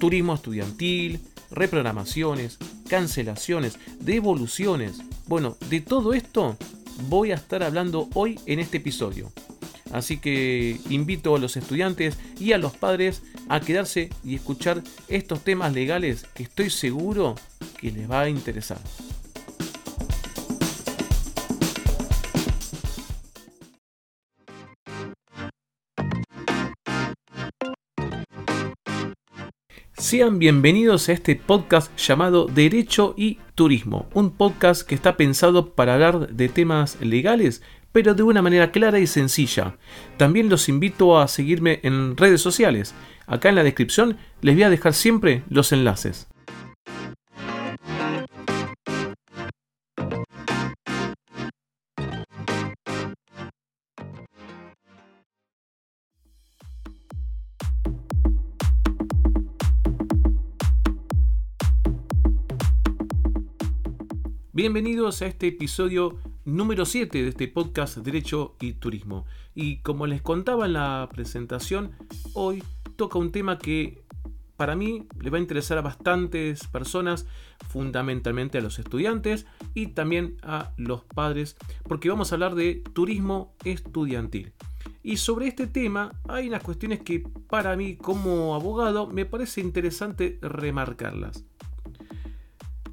turismo estudiantil, reprogramaciones, cancelaciones, devoluciones. Bueno, de todo esto voy a estar hablando hoy en este episodio. Así que invito a los estudiantes y a los padres a quedarse y escuchar estos temas legales que estoy seguro que les va a interesar. Sean bienvenidos a este podcast llamado Derecho y Turismo, un podcast que está pensado para hablar de temas legales, pero de una manera clara y sencilla. También los invito a seguirme en redes sociales. Acá en la descripción les voy a dejar siempre los enlaces. Bienvenidos a este episodio número 7 de este podcast Derecho y Turismo. Y como les contaba en la presentación, hoy toca un tema que para mí le va a interesar a bastantes personas, fundamentalmente a los estudiantes y también a los padres, porque vamos a hablar de turismo estudiantil. Y sobre este tema hay unas cuestiones que para mí como abogado me parece interesante remarcarlas.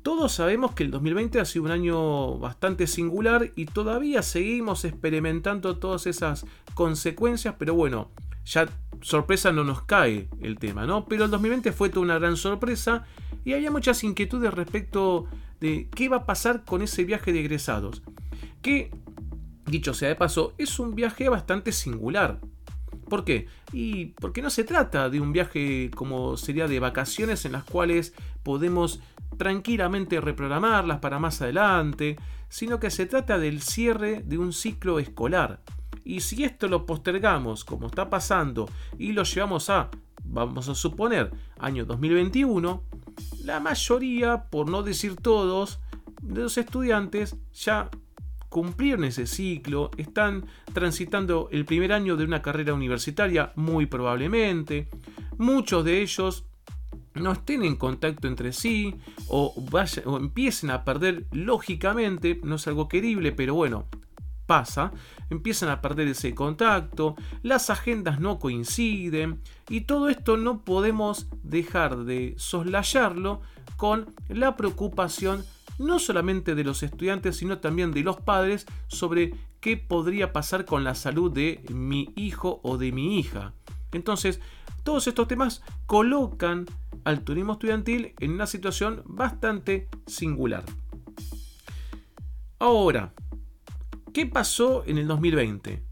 Todos sabemos que el 2020 ha sido un año bastante singular y todavía seguimos experimentando todas esas consecuencias, pero bueno, ya sorpresa no nos cae el tema, ¿no? Pero el 2020 fue toda una gran sorpresa y había muchas inquietudes respecto de qué va a pasar con ese viaje de egresados. Que, dicho sea de paso, es un viaje bastante singular. ¿Por qué? Y porque no se trata de un viaje como sería de vacaciones en las cuales podemos tranquilamente reprogramarlas para más adelante, sino que se trata del cierre de un ciclo escolar. Y si esto lo postergamos, como está pasando, y lo llevamos a, vamos a suponer, año 2021, la mayoría, por no decir todos, de los estudiantes ya cumplieron ese ciclo, están transitando el primer año de una carrera universitaria muy probablemente, muchos de ellos no estén en contacto entre sí o, o empiecen a perder lógicamente, no es algo querible, pero bueno, pasa, empiezan a perder ese contacto, las agendas no coinciden y todo esto no podemos dejar de soslayarlo con la preocupación no solamente de los estudiantes, sino también de los padres sobre qué podría pasar con la salud de mi hijo o de mi hija. Entonces, todos estos temas colocan al turismo estudiantil en una situación bastante singular. Ahora, ¿qué pasó en el 2020?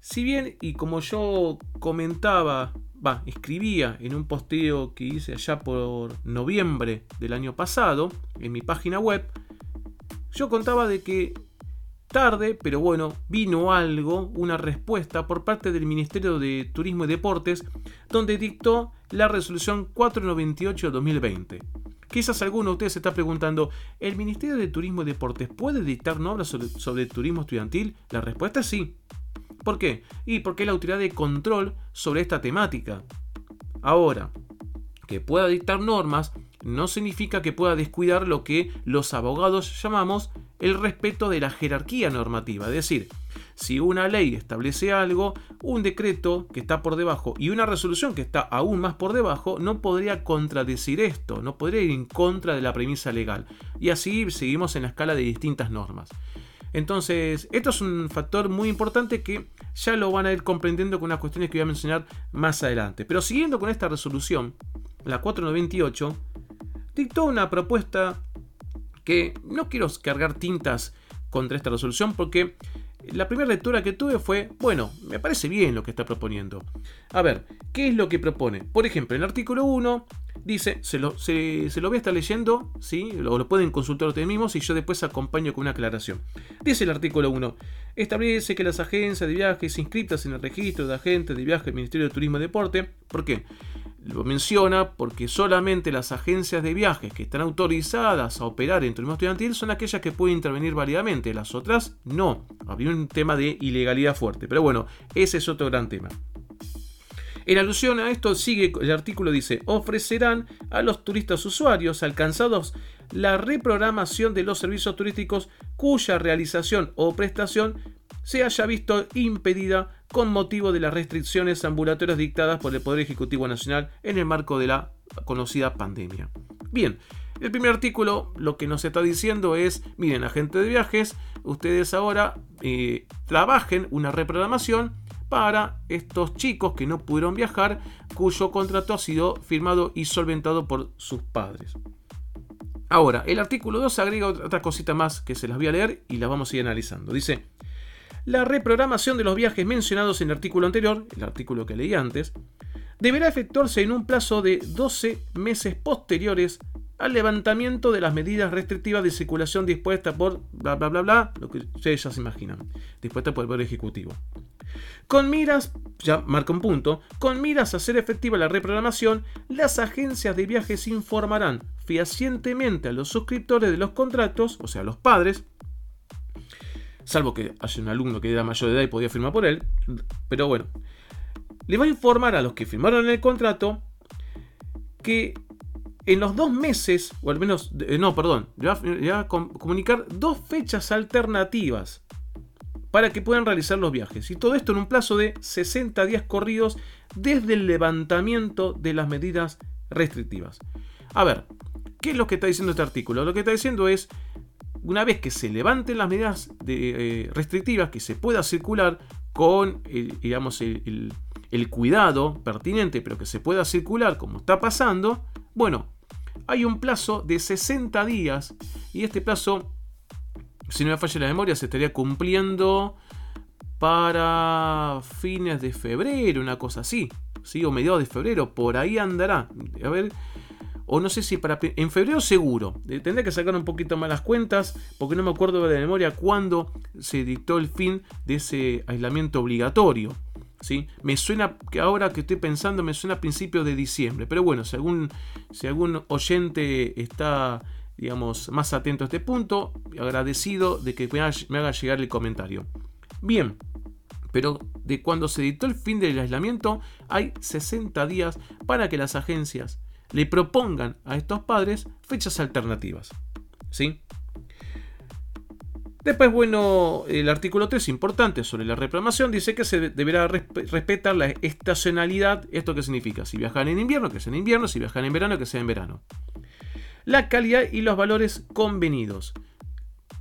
Si bien, y como yo comentaba, va, escribía en un posteo que hice allá por noviembre del año pasado, en mi página web, yo contaba de que tarde, pero bueno, vino algo, una respuesta por parte del Ministerio de Turismo y Deportes, donde dictó la resolución 498 2020. Quizás alguno de ustedes se está preguntando, ¿el Ministerio de Turismo y Deportes puede dictar normas sobre, sobre turismo estudiantil? La respuesta es sí. ¿Por qué? Y porque es la autoridad de control sobre esta temática. Ahora, que pueda dictar normas no significa que pueda descuidar lo que los abogados llamamos el respeto de la jerarquía normativa. Es decir, si una ley establece algo, un decreto que está por debajo y una resolución que está aún más por debajo no podría contradecir esto, no podría ir en contra de la premisa legal. Y así seguimos en la escala de distintas normas. Entonces, esto es un factor muy importante que ya lo van a ir comprendiendo con unas cuestiones que voy a mencionar más adelante. Pero siguiendo con esta resolución, la 498, dictó una propuesta que no quiero cargar tintas contra esta resolución porque la primera lectura que tuve fue, bueno, me parece bien lo que está proponiendo. A ver, ¿qué es lo que propone? Por ejemplo, en el artículo 1 dice, se lo, se, voy a estar leyendo, ¿sí? Lo, lo pueden consultar ustedes mismos y yo después acompaño con una aclaración. Dice el artículo 1, establece que las agencias de viajes inscritas en el registro de agentes de viaje del Ministerio de Turismo y Deporte, ¿por qué? Lo menciona porque solamente las agencias de viajes que están autorizadas a operar en turismo estudiantil son aquellas que pueden intervenir válidamente, las otras no. Había un tema de ilegalidad fuerte, pero bueno, ese es otro gran tema. En alusión a esto, sigue el artículo dice, ofrecerán a los turistas usuarios alcanzados la reprogramación de los servicios turísticos cuya realización o prestación se haya visto impedida con motivo de las restricciones ambulatorias dictadas por el Poder Ejecutivo Nacional en el marco de la conocida pandemia. Bien, el primer artículo lo que nos está diciendo es, miren, agente de viajes, ustedes ahora eh, trabajen una reprogramación para estos chicos que no pudieron viajar, cuyo contrato ha sido firmado y solventado por sus padres. Ahora, el artículo 2 agrega otra cosita más que se las voy a leer y las vamos a ir analizando. Dice, la reprogramación de los viajes mencionados en el artículo anterior, el artículo que leí antes, deberá efectuarse en un plazo de 12 meses posteriores al levantamiento de las medidas restrictivas de circulación dispuestas por bla bla bla bla, lo que ustedes ya se imaginan, dispuestas por el Poder Ejecutivo. Con miras, ya marca un punto, con miras a hacer efectiva la reprogramación, las agencias de viajes informarán fehacientemente a los suscriptores de los contratos, o sea, a los padres, salvo que haya un alumno que era mayor de edad y podía firmar por él, pero bueno, le va a informar a los que firmaron el contrato que en los dos meses, o al menos, no, perdón, le va, a comunicar dos fechas alternativas para que puedan realizar los viajes. Y todo esto en un plazo de 60 días corridos desde el levantamiento de las medidas restrictivas. A ver, ¿qué es lo que está diciendo este artículo? Lo que está diciendo es, una vez que se levanten las medidas eh, restrictivas, que se pueda circular con, digamos, el cuidado pertinente, pero que se pueda circular como está pasando, bueno, hay un plazo de 60 días y este plazo, si no me falla la memoria, se estaría cumpliendo para fines de febrero, una cosa así, ¿sí? o mediados de febrero, por ahí andará. A ver, o no sé si para en febrero seguro. Eh, tendré que sacar un poquito más las cuentas porque no me acuerdo de memoria cuándo se dictó el fin de ese aislamiento obligatorio. Me suena que ahora que estoy pensando, me suena a principios de diciembre. Pero bueno, si si algún oyente está, digamos, más atento a este punto, agradecido de que me haga, llegar el comentario. Bien, pero de cuando se dictó el fin del aislamiento, hay 60 días para que las agencias le propongan a estos padres fechas alternativas. ¿Sí? Después, bueno, el artículo 3, importante sobre la reprogramación, dice que se deberá respetar la estacionalidad. ¿Esto qué significa? Si viajan en invierno, que sea en invierno, si viajan en verano, que sea en verano. La calidad y los valores convenidos.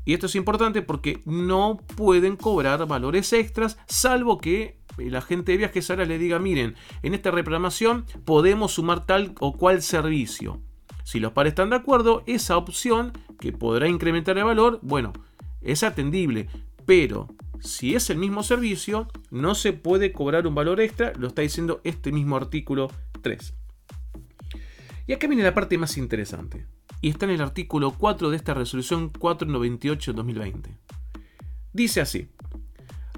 Y esto es importante porque no pueden cobrar valores extras, salvo que la gente de viajes ahora le diga, miren, en esta reprogramación podemos sumar tal o cual servicio. Si los pares están de acuerdo, esa opción que podrá incrementar el valor, bueno, es atendible, pero si es el mismo servicio, no se puede cobrar un valor extra, lo está diciendo este mismo artículo 3. Y acá viene la parte más interesante, y está en el artículo 4 de esta resolución 498-2020. Dice así,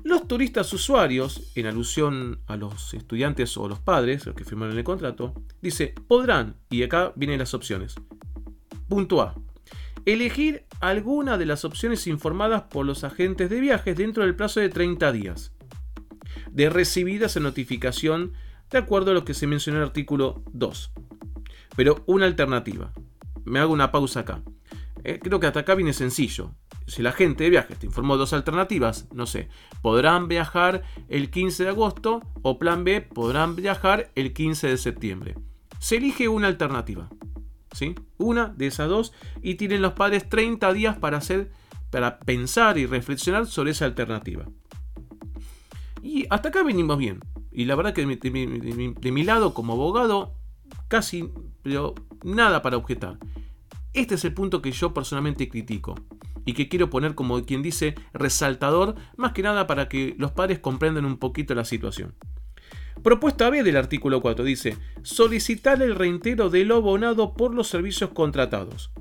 los turistas usuarios, en alusión a los estudiantes o los padres, los que firmaron el contrato, dice, podrán, y acá vienen las opciones. Punto A elegir alguna de las opciones informadas por los agentes de viajes dentro del plazo de 30 días, de recibida esa notificación de acuerdo a lo que se mencionó en el artículo 2. Pero una alternativa. Me hago una pausa acá. Eh, creo que hasta acá viene sencillo. Si la gente de viajes te informó dos alternativas, no sé, podrán viajar el 15 de agosto o plan B, podrán viajar el 15 de septiembre. Se elige una alternativa. Una de esas dos y tienen los padres 30 días para hacer para pensar y reflexionar sobre esa alternativa. Y hasta acá venimos bien. Y la verdad que de mi, lado como abogado casi pero nada para objetar. Este es el punto que yo personalmente critico y que quiero poner como quien dice resaltador, más que nada para que los padres comprendan un poquito la situación. Propuesta B del artículo 4 dice, solicitar el reintero de lo abonado por los servicios contratados.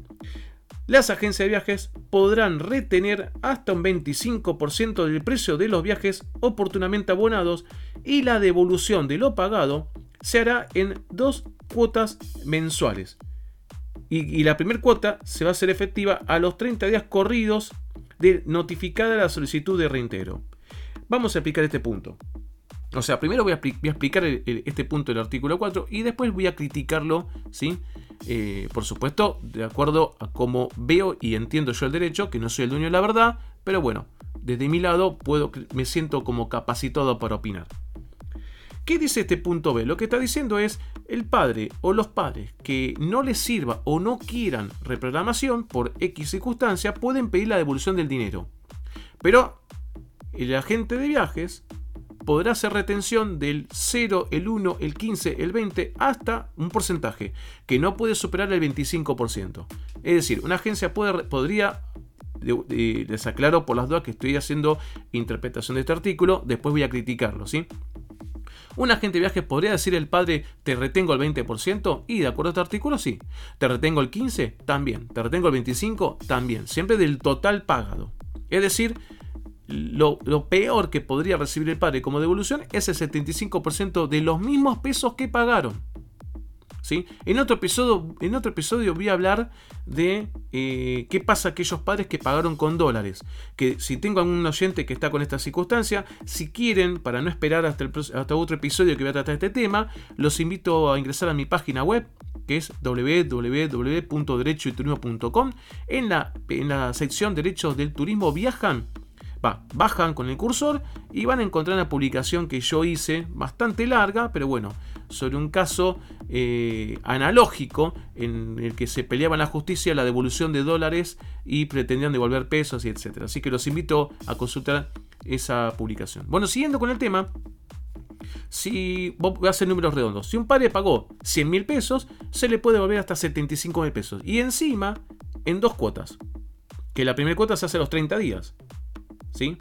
Las agencias de viajes podrán retener hasta un 25% del precio de los viajes oportunamente abonados y la devolución de lo pagado se hará en dos cuotas mensuales. Y, la primera cuota se va a hacer efectiva a los 30 días corridos de notificada la solicitud de reintero. Vamos a explicar este punto. O sea, primero voy a, explicar este punto del artículo 4 y después voy a criticarlo, ¿sí? Eh, por supuesto, de acuerdo a cómo veo y entiendo yo el derecho, que no soy el dueño de la verdad, pero bueno, desde mi lado puedo, me siento como capacitado para opinar. ¿Qué dice este punto B? Lo que está diciendo es el padre o los padres que no les sirva o no quieran reprogramación por X circunstancia pueden pedir la devolución del dinero. Pero el agente de viajes podrá hacer retención del 0, el 1, el 15, el 20 hasta un porcentaje que no puede superar el 25%. Es decir, una agencia puede, podría les aclaro por las dudas que estoy haciendo interpretación de este artículo, después voy a criticarlo, ¿sí? Un agente de viajes podría decir el padre, te retengo el 20%, y de acuerdo a este artículo, sí. Te retengo el 15%, también. Te retengo el 25%, también. Siempre del total pagado. Es decir, lo, lo, peor que podría recibir el padre como devolución es el 75% de los mismos pesos que pagaron. En, otro episodio, en voy a hablar de eh, qué pasa a aquellos padres que pagaron con dólares. Que si tengo algún oyente que está con esta circunstancia, si quieren, para no esperar hasta, otro episodio que voy a tratar este tema, los invito a ingresar a mi página web que es www.derechoyturismo.com. En la sección Derechos del Turismo viajan Bajan con el cursor y van a encontrar una publicación que yo hice, bastante larga, pero bueno, sobre un caso eh, analógico en el que se peleaba en la justicia la devolución de dólares y pretendían devolver pesos y etc. Así que los invito a consultar esa publicación. Bueno, siguiendo con el tema, si voy a hacer números redondos, si un padre pagó 100 mil pesos, se le puede devolver hasta 75 mil pesos. Y encima, en dos cuotas. Que la primera cuota se hace a los 30 días. ¿Sí?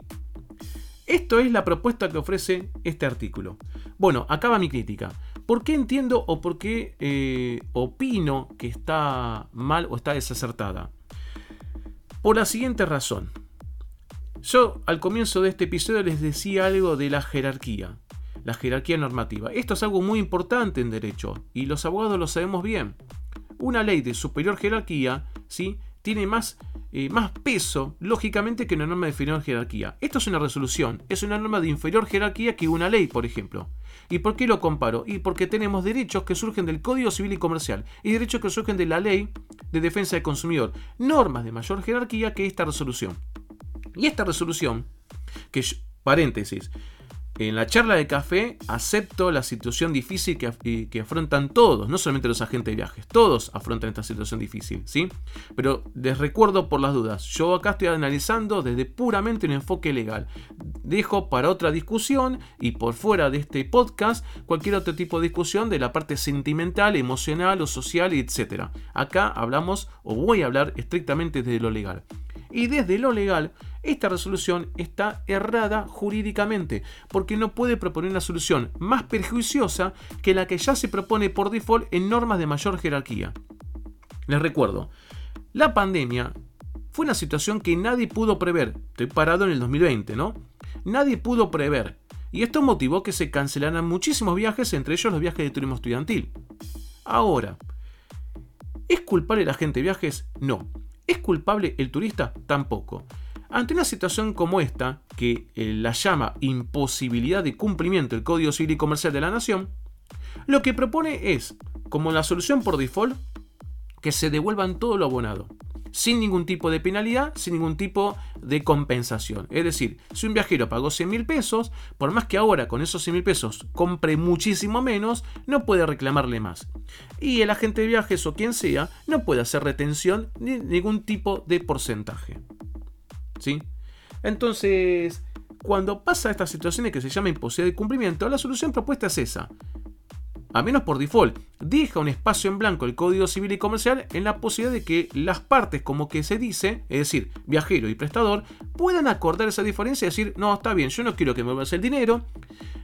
Esto es la propuesta que ofrece este artículo. Bueno, acaba mi crítica. ¿Por qué entiendo o por qué eh, opino que está mal o está desacertada? Por la siguiente razón. Yo al comienzo de este episodio les decía algo de la jerarquía, la jerarquía normativa. Esto es algo muy importante en derecho y los abogados lo sabemos bien. Una ley de superior jerarquía ¿sí? tiene más más peso, lógicamente, que una norma de inferior jerarquía. Esto es una resolución, es una norma de inferior jerarquía que una ley, por ejemplo. ¿Y por qué lo comparo? Y porque tenemos derechos que surgen del Código Civil y Comercial y derechos que surgen de la Ley de Defensa del Consumidor. Normas de mayor jerarquía que esta resolución. Y esta resolución, que, paréntesis, en la charla de café acepto la situación difícil que, afrontan todos, no solamente los agentes de viajes, todos afrontan esta situación difícil, ¿sí? Pero les recuerdo por las dudas, yo acá estoy analizando desde puramente un enfoque legal. Dejo para otra discusión y por fuera de este podcast cualquier otro tipo de discusión de la parte sentimental, emocional o social, etc. Acá hablamos o voy a hablar estrictamente desde lo legal. Y desde lo legal, esta resolución está errada jurídicamente, porque no puede proponer una solución más perjuiciosa que la que ya se propone por default en normas de mayor jerarquía. Les recuerdo, la pandemia fue una situación que nadie pudo prever. Estoy parado en el 2020, ¿no? Nadie pudo prever. Y esto motivó que se cancelaran muchísimos viajes, entre ellos los viajes de turismo estudiantil. Ahora, ¿es culpable la gente de viajes? No. ¿Es culpable el turista? Tampoco. Ante una situación como esta, que eh, la llama imposibilidad de cumplimiento del Código Civil y Comercial de la Nación, lo que propone es, como la solución por default, que se devuelvan todo lo abonado, sin ningún tipo de penalidad, sin ningún tipo de compensación. Es decir, si un viajero pagó 100 mil pesos, por más que ahora con esos 100 mil pesos compre muchísimo menos, no puede reclamarle más. Y el agente de viajes o quien sea no puede hacer retención ni ningún tipo de porcentaje. ¿Sí? Entonces, cuando pasa estas situaciones que se llama imposibilidad de cumplimiento, la solución propuesta es esa. A menos por default, deja un espacio en blanco el Código Civil y Comercial en la posibilidad de que las partes, como que se dice, es decir, viajero y prestador, puedan acordar esa diferencia y decir, no, está bien, yo no quiero que me vuelvas el dinero,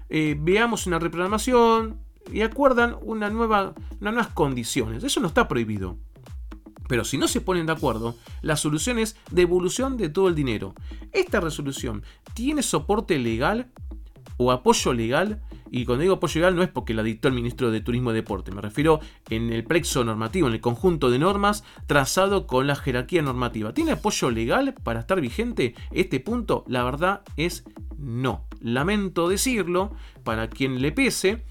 eh, veamos una reprogramación y acuerdan una nueva, unas nuevas condiciones. Eso no está prohibido. Pero si no se ponen de acuerdo, la solución es devolución de todo el dinero. Esta resolución tiene soporte legal o apoyo legal Y cuando digo apoyo legal no es porque la dictó el ministro de Turismo y Deporte, me refiero en el plexo normativo, en el conjunto de normas trazado con la jerarquía normativa. ¿Tiene apoyo legal para estar vigente este punto? La verdad es no. Lamento decirlo, para quien le pese,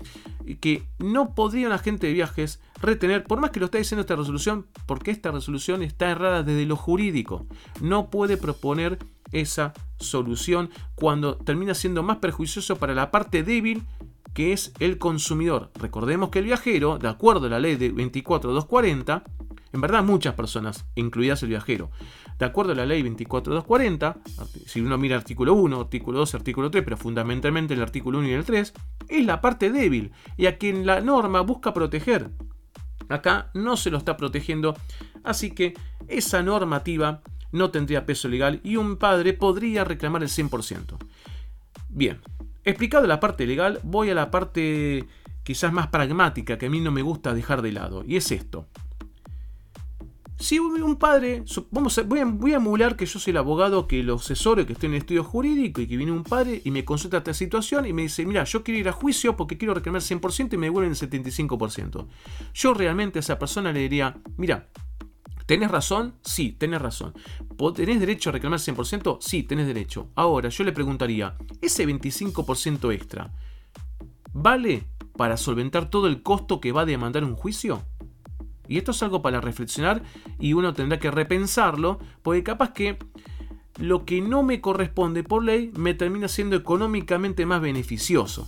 que no podría un agente de viajes retener, por más que lo está diciendo esta resolución, porque esta resolución está errada desde lo jurídico. No puede proponer esa solución cuando termina siendo más perjuicioso para la parte débil que es el consumidor. Recordemos que el viajero, de acuerdo a la ley de 24240, en verdad muchas personas, incluidas el viajero, de acuerdo a la ley 24240, si uno mira artículo 1, artículo 2, artículo 3, pero fundamentalmente el artículo 1 y el 3, es la parte débil y a quien la norma busca proteger. Acá no se lo está protegiendo, así que esa normativa no tendría peso legal y un padre podría reclamar el 100%. Bien, explicado la parte legal, voy a la parte quizás más pragmática que a mí no me gusta dejar de lado, y es esto. Si un padre, vamos voy, a, voy, emular que yo soy el abogado que lo asesoro, que estoy en el estudio jurídico y que viene un padre y me consulta esta situación y me dice, mira, yo quiero ir a juicio porque quiero reclamar el 100% y me devuelven el 75%. Yo realmente a esa persona le diría, mira, ¿tenés razón? Sí, tenés razón. ¿Tenés derecho a reclamar el 100%? Sí, tenés derecho. Ahora, yo le preguntaría, ¿ese 25% extra vale para solventar todo el costo que va a demandar un juicio? Y esto es algo para reflexionar y uno tendrá que repensarlo, porque capaz que lo que no me corresponde por ley me termina siendo económicamente más beneficioso.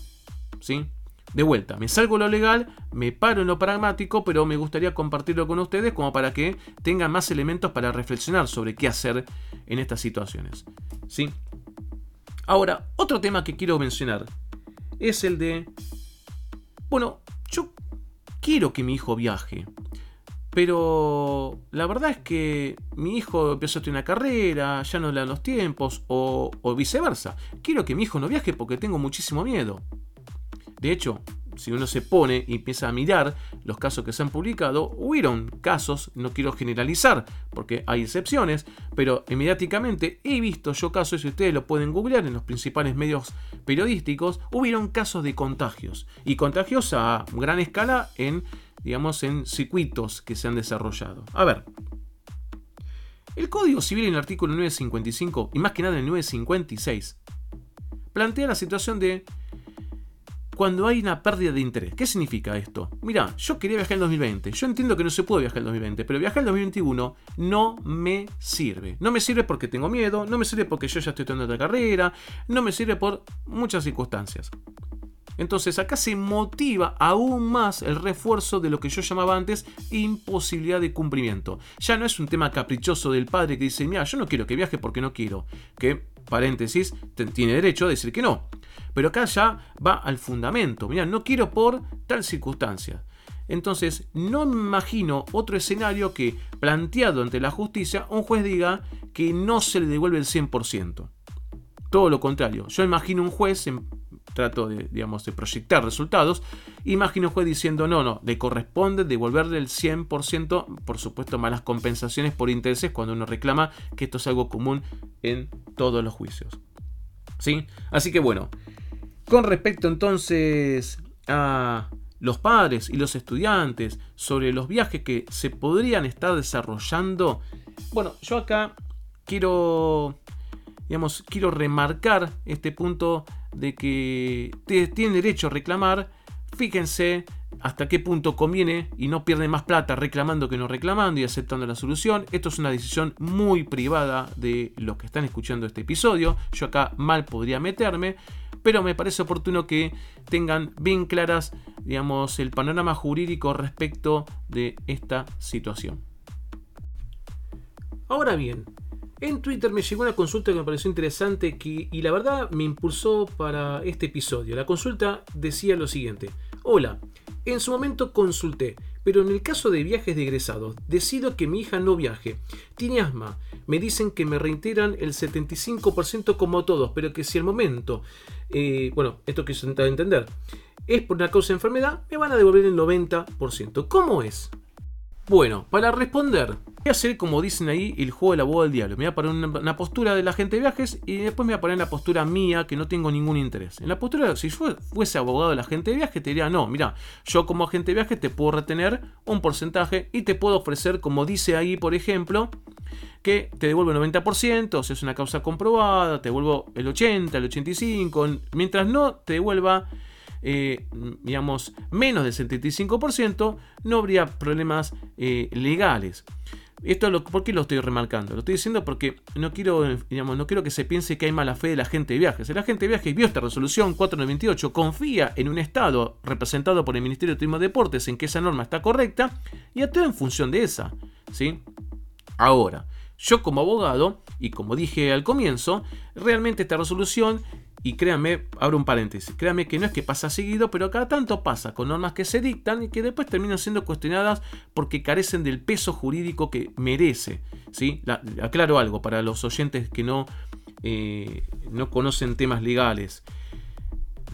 ¿Sí? De vuelta, me salgo lo legal, me paro en lo pragmático, pero me gustaría compartirlo con ustedes como para que tengan más elementos para reflexionar sobre qué hacer en estas situaciones. ¿Sí? Ahora, otro tema que quiero mencionar es el de, bueno, yo quiero que mi hijo viaje. Pero la verdad es que mi hijo empezó a tener una carrera, ya no le dan los tiempos, o, o viceversa. Quiero que mi hijo no viaje porque tengo muchísimo miedo. De hecho, si uno se pone y empieza a mirar los casos que se han publicado, hubieron casos, no quiero generalizar porque hay excepciones, pero inmediatamente he visto yo casos, y ustedes lo pueden googlear en los principales medios periodísticos, hubieron casos de contagios y contagios a gran escala en digamos, en circuitos que se han desarrollado. A ver, el Código Civil en el artículo 955, y más que nada en el 956, plantea la situación de cuando hay una pérdida de interés. ¿Qué significa esto? Mira, yo quería viajar en 2020. Yo entiendo que no se puede viajar en 2020, pero viajar en 2021 no me sirve. No me sirve porque tengo miedo, no me sirve porque yo ya estoy estudiando otra carrera, no me sirve por muchas circunstancias. Entonces acá se motiva aún más el refuerzo de lo que yo llamaba antes imposibilidad de cumplimiento. Ya no es un tema caprichoso del padre que dice, mira, yo no quiero que viaje porque no quiero. Que, paréntesis, tiene derecho a decir que no. Pero acá ya va al fundamento. Mira, no quiero por tal circunstancia. Entonces, no imagino otro escenario que, planteado ante la justicia, un juez diga que no se le devuelve el 100%. Todo lo contrario. Yo imagino un juez en trato de, digamos, de proyectar resultados, imagino juez diciendo, no, no, le corresponde devolverle el 100%, por supuesto, malas compensaciones por intereses cuando uno reclama que esto es algo común en todos los juicios. ¿Sí? Así que bueno, con respecto entonces a los padres y los estudiantes sobre los viajes que se podrían estar desarrollando, bueno, yo acá quiero digamos, quiero remarcar este punto de que tienen derecho a reclamar. Fíjense hasta qué punto conviene y no pierden más plata reclamando que no reclamando y aceptando la solución. Esto es una decisión muy privada de los que están escuchando este episodio. Yo acá mal podría meterme, pero me parece oportuno que tengan bien claras, digamos, el panorama jurídico respecto de esta situación. Ahora bien, en Twitter me llegó una consulta que me pareció interesante y la verdad me impulsó para este episodio. La consulta decía lo siguiente. Hola, en su momento consulté, pero en el caso de viajes de egresados, decido que mi hija no viaje. Tiene asma. Me dicen que me reiteran el 75% como todos, pero que si al momento, eh, bueno, esto que se de entender, es por una causa de enfermedad, me van a devolver el 90%. ¿Cómo es? Bueno, para responder, voy a hacer como dicen ahí el juego del abogado del diablo. Me voy a poner una, postura de la gente de viajes y después me voy a poner la postura mía que no tengo ningún interés. En la postura, si yo fuese abogado de la gente de viajes, te diría, no, mira, yo como agente de viajes te puedo retener un porcentaje y te puedo ofrecer, como dice ahí, por ejemplo, que te devuelvo el 90%, si es una causa comprobada, te devuelvo el 80, el 85%, mientras no te devuelva eh, digamos, menos del 75%, no habría problemas eh, legales. Esto lo, ¿Por qué lo estoy remarcando? Lo estoy diciendo porque no quiero, digamos, no quiero que se piense que hay mala fe de la gente de viajes. El agente de viajes vio esta resolución 498, confía en un Estado representado por el Ministerio de Turismo y Deportes en que esa norma está correcta y actúa en función de esa. ¿sí? Ahora, yo como abogado, y como dije al comienzo, realmente esta resolución y créanme, abro un paréntesis, créanme que no es que pasa seguido, pero cada tanto pasa con normas que se dictan y que después terminan siendo cuestionadas porque carecen del peso jurídico que merece. ¿sí? aclaro algo para los oyentes que no, eh, no conocen temas legales.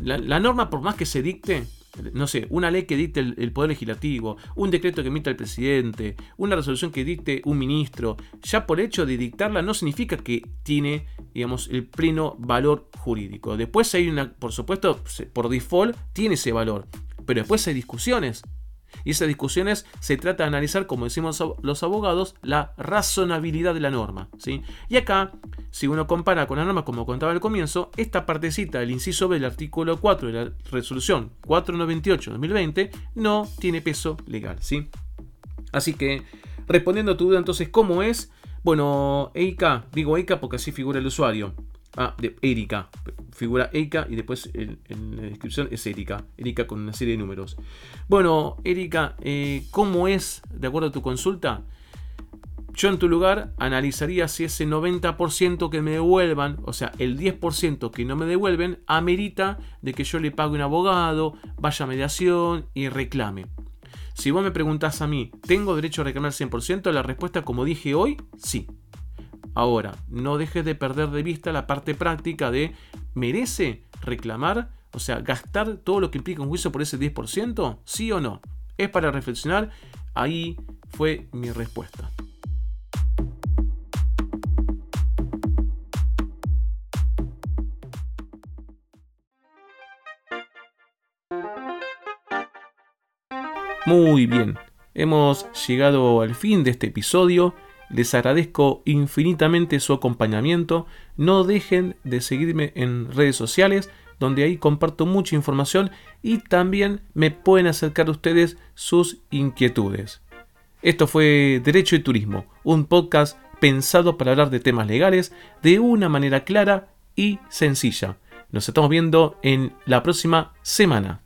la norma, por más que se dicte, no sé, una ley que dicte el, Poder Legislativo, un decreto que emita el presidente, una resolución que dicte un ministro, ya por hecho de dictarla no significa que tiene, digamos, el pleno valor jurídico. Después hay una, por supuesto, por default tiene ese valor, pero después hay discusiones y esas discusiones se trata de analizar, como decimos los abogados, la razonabilidad de la norma. ¿sí? Y acá, si uno compara con la norma, como contaba al comienzo, esta partecita del inciso B del artículo 4 de la resolución 498-2020 no tiene peso legal. ¿sí? Así que, respondiendo a tu duda, entonces, ¿cómo es? Bueno, EICA, digo EICA porque así figura el usuario. Ah, de Erika. Figura Erika y después en, la descripción es Erika. Erika con una serie de números. Bueno, Erika, eh, ¿cómo es, de acuerdo a tu consulta? Yo en tu lugar analizaría si ese 90% que me devuelvan, o sea, el 10% que no me devuelven, amerita de que yo le pague un abogado, vaya a mediación y reclame. Si vos me preguntás a mí, ¿tengo derecho a reclamar 100%? La respuesta, como dije hoy, sí. Ahora, no dejes de perder de vista la parte práctica de ¿merece reclamar? O sea, gastar todo lo que implica un juicio por ese 10%, sí o no. Es para reflexionar. Ahí fue mi respuesta. Muy bien, hemos llegado al fin de este episodio. Les agradezco infinitamente su acompañamiento. No dejen de seguirme en redes sociales, donde ahí comparto mucha información y también me pueden acercar ustedes sus inquietudes. Esto fue Derecho y Turismo, un podcast pensado para hablar de temas legales de una manera clara y sencilla. Nos estamos viendo en la próxima semana.